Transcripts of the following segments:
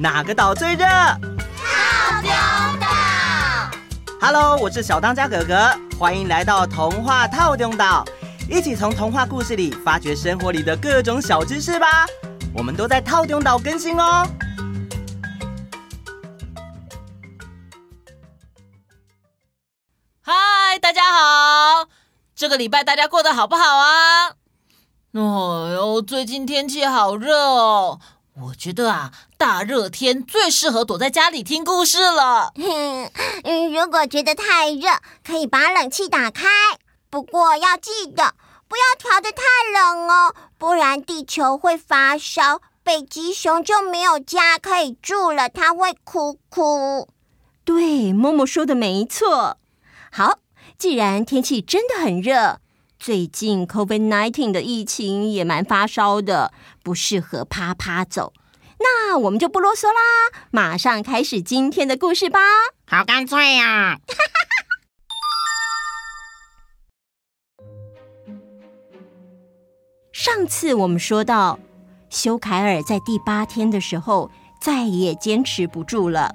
哪个岛最热？套丁岛。Hello，我是小当家哥哥，欢迎来到童话套丁岛，一起从童话故事里发掘生活里的各种小知识吧。我们都在套丁岛更新哦。嗨，大家好，这个礼拜大家过得好不好啊？哎哟，最近天气好热哦。我觉得啊，大热天最适合躲在家里听故事了。嗯，如果觉得太热，可以把冷气打开。不过要记得，不要调得太冷哦，不然地球会发烧，北极熊就没有家可以住了，它会哭哭。对，默默说的没错。好，既然天气真的很热，最近 COVID-19 的疫情也蛮发烧的，不适合趴趴走。那我们就不啰嗦啦，马上开始今天的故事吧。好干脆呀！上次我们说到，修凯尔在第八天的时候再也坚持不住了。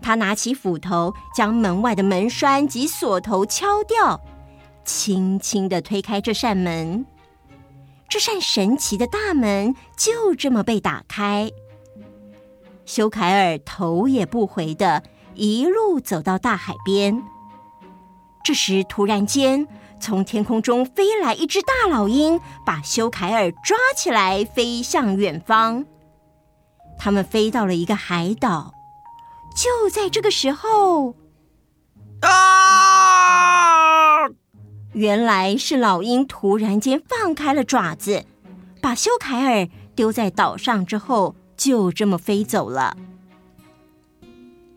他拿起斧头，将门外的门栓及锁头敲掉，轻轻地推开这扇门。这扇神奇的大门就这么被打开。修凯尔头也不回地一路走到大海边。这时，突然间，从天空中飞来一只大老鹰，把修凯尔抓起来，飞向远方。他们飞到了一个海岛。就在这个时候，啊！原来是老鹰突然间放开了爪子，把修凯尔丢在岛上之后，就这么飞走了。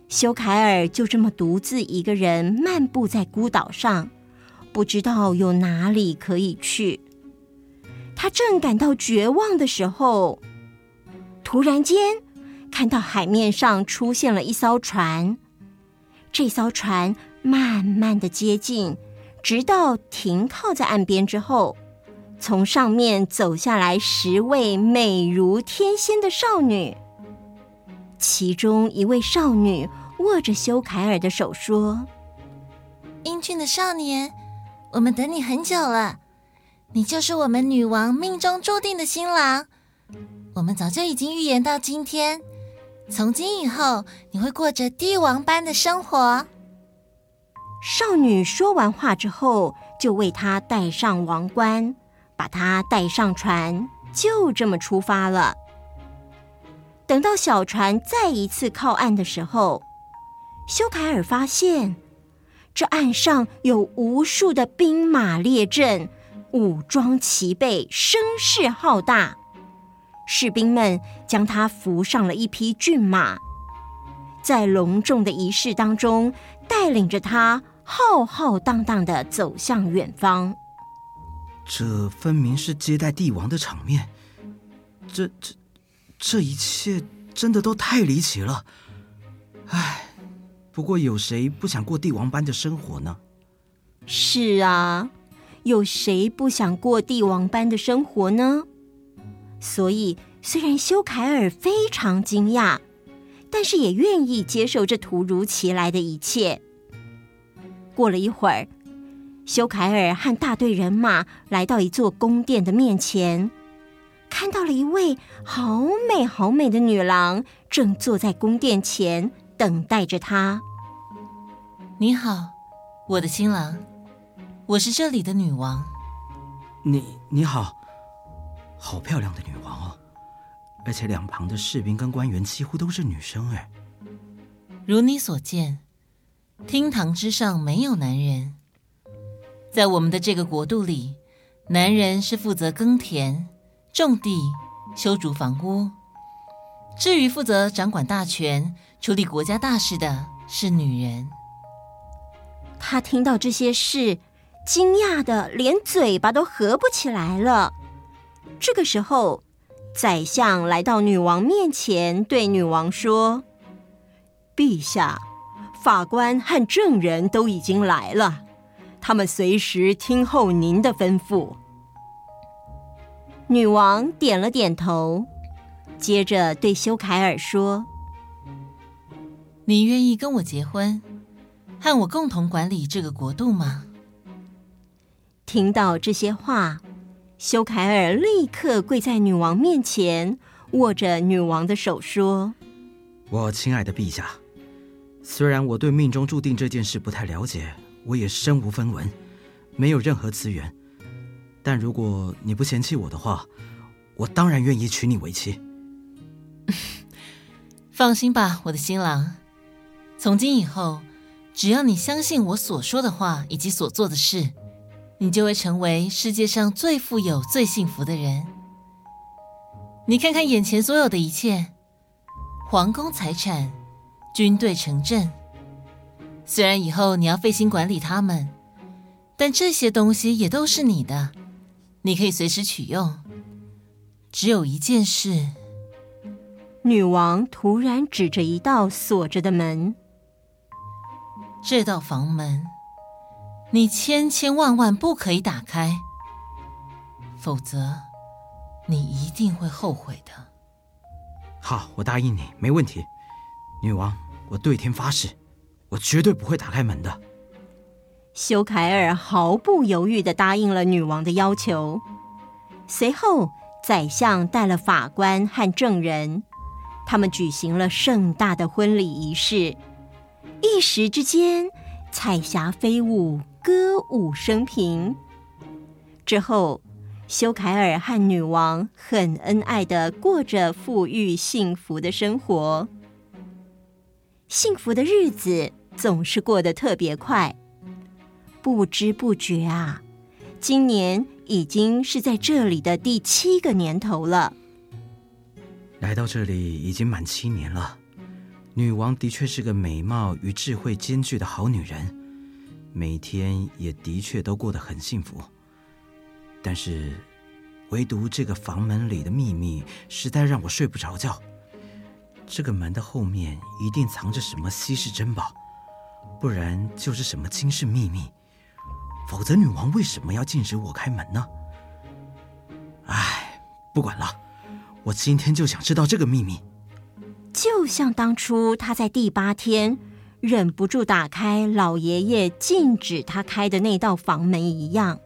修凯尔就这么独自一个人漫步在孤岛上，不知道有哪里可以去。他正感到绝望的时候，突然间。看到海面上出现了一艘船，这艘船慢慢的接近，直到停靠在岸边之后，从上面走下来十位美如天仙的少女。其中一位少女握着修凯尔的手说：“英俊的少年，我们等你很久了，你就是我们女王命中注定的新郎。我们早就已经预言到今天。”从今以后，你会过着帝王般的生活。少女说完话之后，就为他戴上王冠，把他带上船，就这么出发了。等到小船再一次靠岸的时候，修凯尔发现这岸上有无数的兵马列阵，武装齐备，声势浩大。士兵们将他扶上了一匹骏马，在隆重的仪式当中，带领着他浩浩荡荡的走向远方。这分明是接待帝王的场面，这这这一切真的都太离奇了。唉，不过有谁不想过帝王般的生活呢？是啊，有谁不想过帝王般的生活呢？所以，虽然修凯尔非常惊讶，但是也愿意接受这突如其来的一切。过了一会儿，修凯尔和大队人马来到一座宫殿的面前，看到了一位好美好美的女郎，正坐在宫殿前等待着他。你好，我的新郎，我是这里的女王。你你好。好漂亮的女王哦，而且两旁的士兵跟官员几乎都是女生哎。如你所见，厅堂之上没有男人。在我们的这个国度里，男人是负责耕田、种地、修筑房屋。至于负责掌管大权、处理国家大事的是女人。他听到这些事，惊讶的连嘴巴都合不起来了。这个时候，宰相来到女王面前，对女王说：“陛下，法官和证人都已经来了，他们随时听候您的吩咐。”女王点了点头，接着对修凯尔说：“你愿意跟我结婚，和我共同管理这个国度吗？”听到这些话，修凯尔立刻跪在女王面前，握着女王的手说：“我亲爱的陛下，虽然我对命中注定这件事不太了解，我也身无分文，没有任何资源，但如果你不嫌弃我的话，我当然愿意娶你为妻。放心吧，我的新郎，从今以后，只要你相信我所说的话以及所做的事。”你就会成为世界上最富有、最幸福的人。你看看眼前所有的一切，皇宫财产、军队城镇，虽然以后你要费心管理他们，但这些东西也都是你的，你可以随时取用。只有一件事，女王突然指着一道锁着的门，这道房门。你千千万万不可以打开，否则你一定会后悔的。好，我答应你，没问题。女王，我对天发誓，我绝对不会打开门的。修凯尔毫不犹豫地答应了女王的要求。随后，宰相带了法官和证人，他们举行了盛大的婚礼仪式。一时之间，彩霞飞舞。歌舞升平之后，修凯尔和女王很恩爱的过着富裕幸福的生活。幸福的日子总是过得特别快，不知不觉啊，今年已经是在这里的第七个年头了。来到这里已经满七年了，女王的确是个美貌与智慧兼具的好女人。每天也的确都过得很幸福，但是唯独这个房门里的秘密实在让我睡不着觉。这个门的后面一定藏着什么稀世珍宝，不然就是什么惊世秘密，否则女王为什么要禁止我开门呢？唉，不管了，我今天就想知道这个秘密。就像当初他在第八天。忍不住打开老爷爷禁止他开的那道房门一样，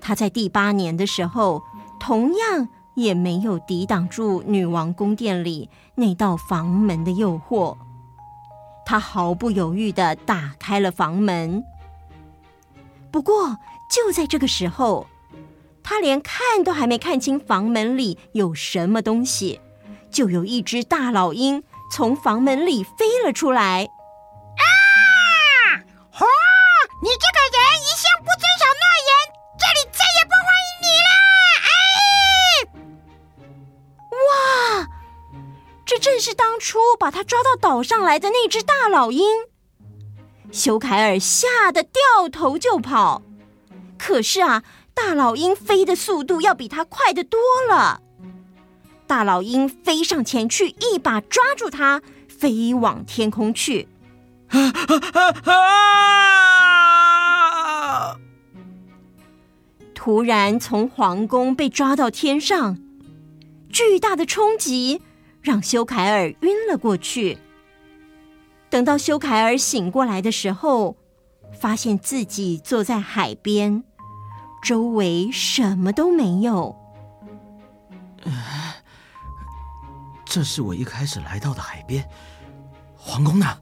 他在第八年的时候，同样也没有抵挡住女王宫殿里那道房门的诱惑。他毫不犹豫地打开了房门。不过就在这个时候，他连看都还没看清房门里有什么东西，就有一只大老鹰从房门里飞了出来。初把他抓到岛上来的那只大老鹰。修凯尔吓得掉头就跑，可是啊，大老鹰飞的速度要比他快得多了。大老鹰飞上前去，一把抓住他，飞往天空去。突然从皇宫被抓到天上，巨大的冲击让修凯尔晕了过去。等到修凯尔醒过来的时候，发现自己坐在海边，周围什么都没有。这是我一开始来到的海边，皇宫呢？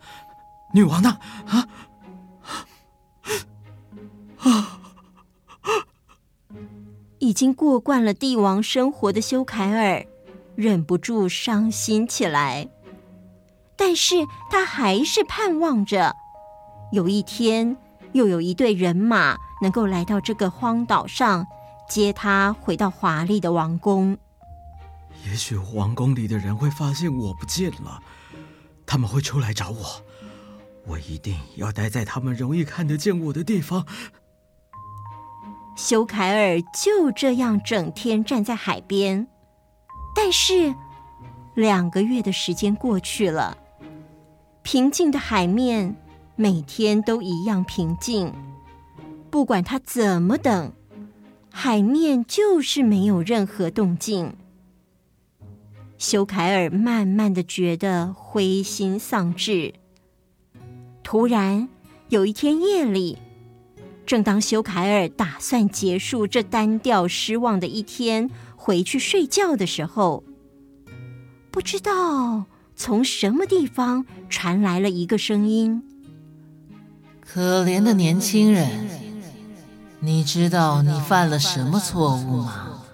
女王呢？啊啊！已经过惯了帝王生活的修凯尔忍不住伤心起来，但是他还是盼望着有一天又有一队人马能够来到这个荒岛上，接他回到华丽的王宫。也许王宫里的人会发现我不见了，他们会出来找我。我一定要待在他们容易看得见我的地方。修凯尔就这样整天站在海边，但是两个月的时间过去了，平静的海面每天都一样平静。不管他怎么等，海面就是没有任何动静。修凯尔慢慢的觉得灰心丧志。突然有一天夜里，正当修凯尔打算结束这单调失望的一天，回去睡觉的时候，不知道从什么地方传来了一个声音：“可怜的年轻人，你知道你犯了什么错误吗？”“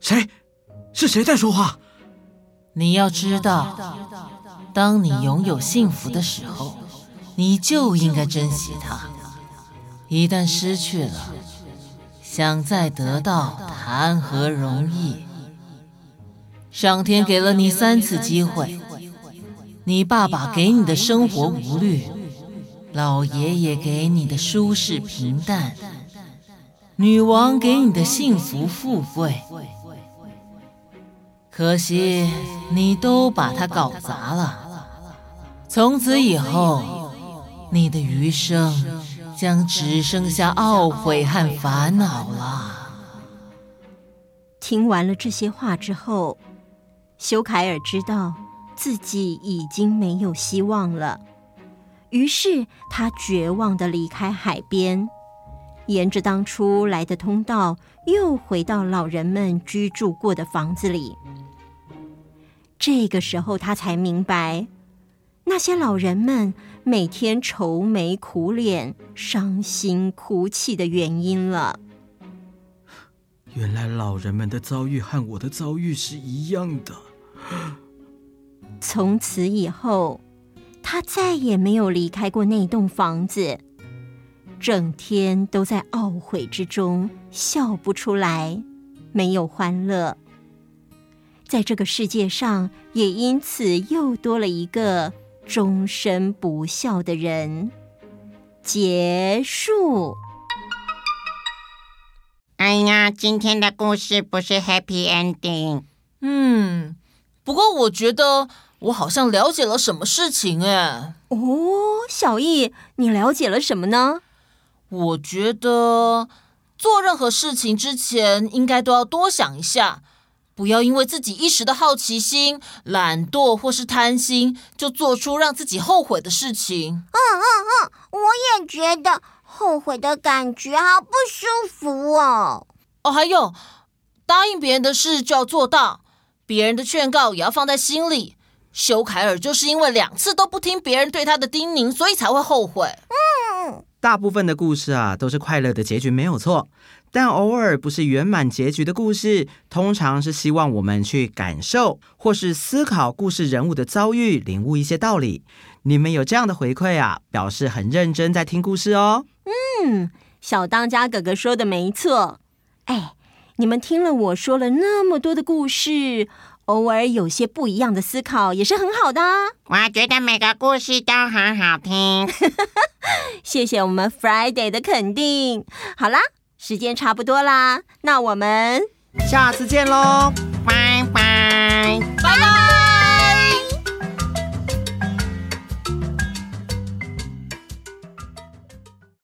谁？是谁在说话？”“你要知道，当你拥有幸福的时候，你就应该珍惜它。一旦失去了，想再得到，谈何容易？”上天给了你三次机会，你爸爸给你的生活无虑，老爷爷给你的舒适平淡，女王给你的幸福富贵，可惜你都把它搞砸了。从此以后，你的余生将只剩下懊悔和烦恼了。听完了这些话之后。修凯尔知道自己已经没有希望了，于是他绝望的离开海边，沿着当初来的通道，又回到老人们居住过的房子里。这个时候，他才明白那些老人们每天愁眉苦脸、伤心哭泣的原因了。原来老人们的遭遇和我的遭遇是一样的。从此以后，他再也没有离开过那栋房子，整天都在懊悔之中，笑不出来，没有欢乐。在这个世界上，也因此又多了一个终身不笑的人。结束。哎呀，今天的故事不是 Happy Ending。嗯。不过我觉得我好像了解了什么事情哎。哦，小易，你了解了什么呢？我觉得做任何事情之前，应该都要多想一下，不要因为自己一时的好奇心、懒惰或是贪心，就做出让自己后悔的事情。嗯嗯嗯，我也觉得后悔的感觉好不舒服哦。哦，还有，答应别人的事就要做到。别人的劝告也要放在心里。修凯尔就是因为两次都不听别人对他的叮咛，所以才会后悔。嗯，大部分的故事啊，都是快乐的结局没有错，但偶尔不是圆满结局的故事，通常是希望我们去感受或是思考故事人物的遭遇，领悟一些道理。你们有这样的回馈啊，表示很认真在听故事哦。嗯，小当家哥哥说的没错。哎。你们听了我说了那么多的故事，偶尔有些不一样的思考也是很好的啊。我觉得每个故事都很好听。谢谢我们 Friday 的肯定。好啦，时间差不多啦，那我们下次见喽。